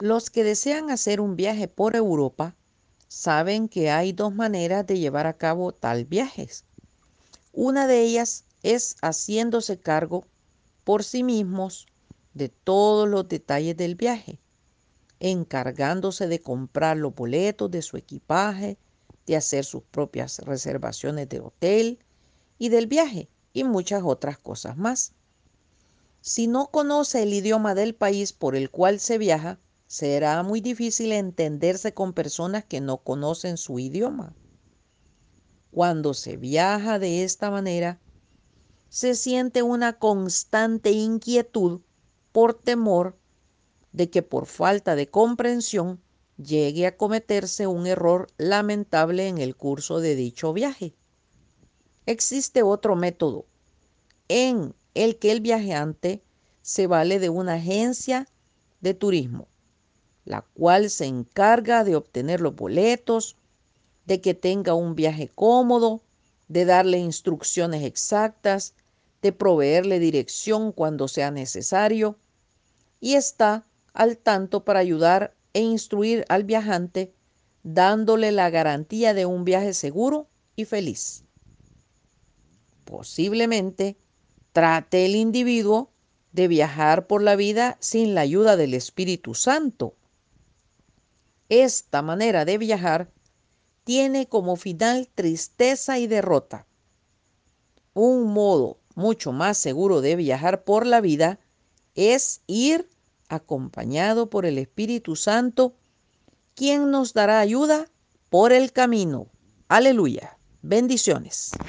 Los que desean hacer un viaje por Europa saben que hay dos maneras de llevar a cabo tal viajes. Una de ellas es haciéndose cargo por sí mismos de todos los detalles del viaje, encargándose de comprar los boletos de su equipaje, de hacer sus propias reservaciones de hotel y del viaje y muchas otras cosas más. Si no conoce el idioma del país por el cual se viaja, será muy difícil entenderse con personas que no conocen su idioma. Cuando se viaja de esta manera, se siente una constante inquietud por temor de que por falta de comprensión llegue a cometerse un error lamentable en el curso de dicho viaje. Existe otro método en el que el viajante se vale de una agencia de turismo la cual se encarga de obtener los boletos, de que tenga un viaje cómodo, de darle instrucciones exactas, de proveerle dirección cuando sea necesario y está al tanto para ayudar e instruir al viajante dándole la garantía de un viaje seguro y feliz. Posiblemente trate el individuo de viajar por la vida sin la ayuda del Espíritu Santo esta manera de viajar tiene como final tristeza y derrota. Un modo mucho más seguro de viajar por la vida es ir acompañado por el Espíritu Santo, quien nos dará ayuda por el camino. Aleluya. Bendiciones.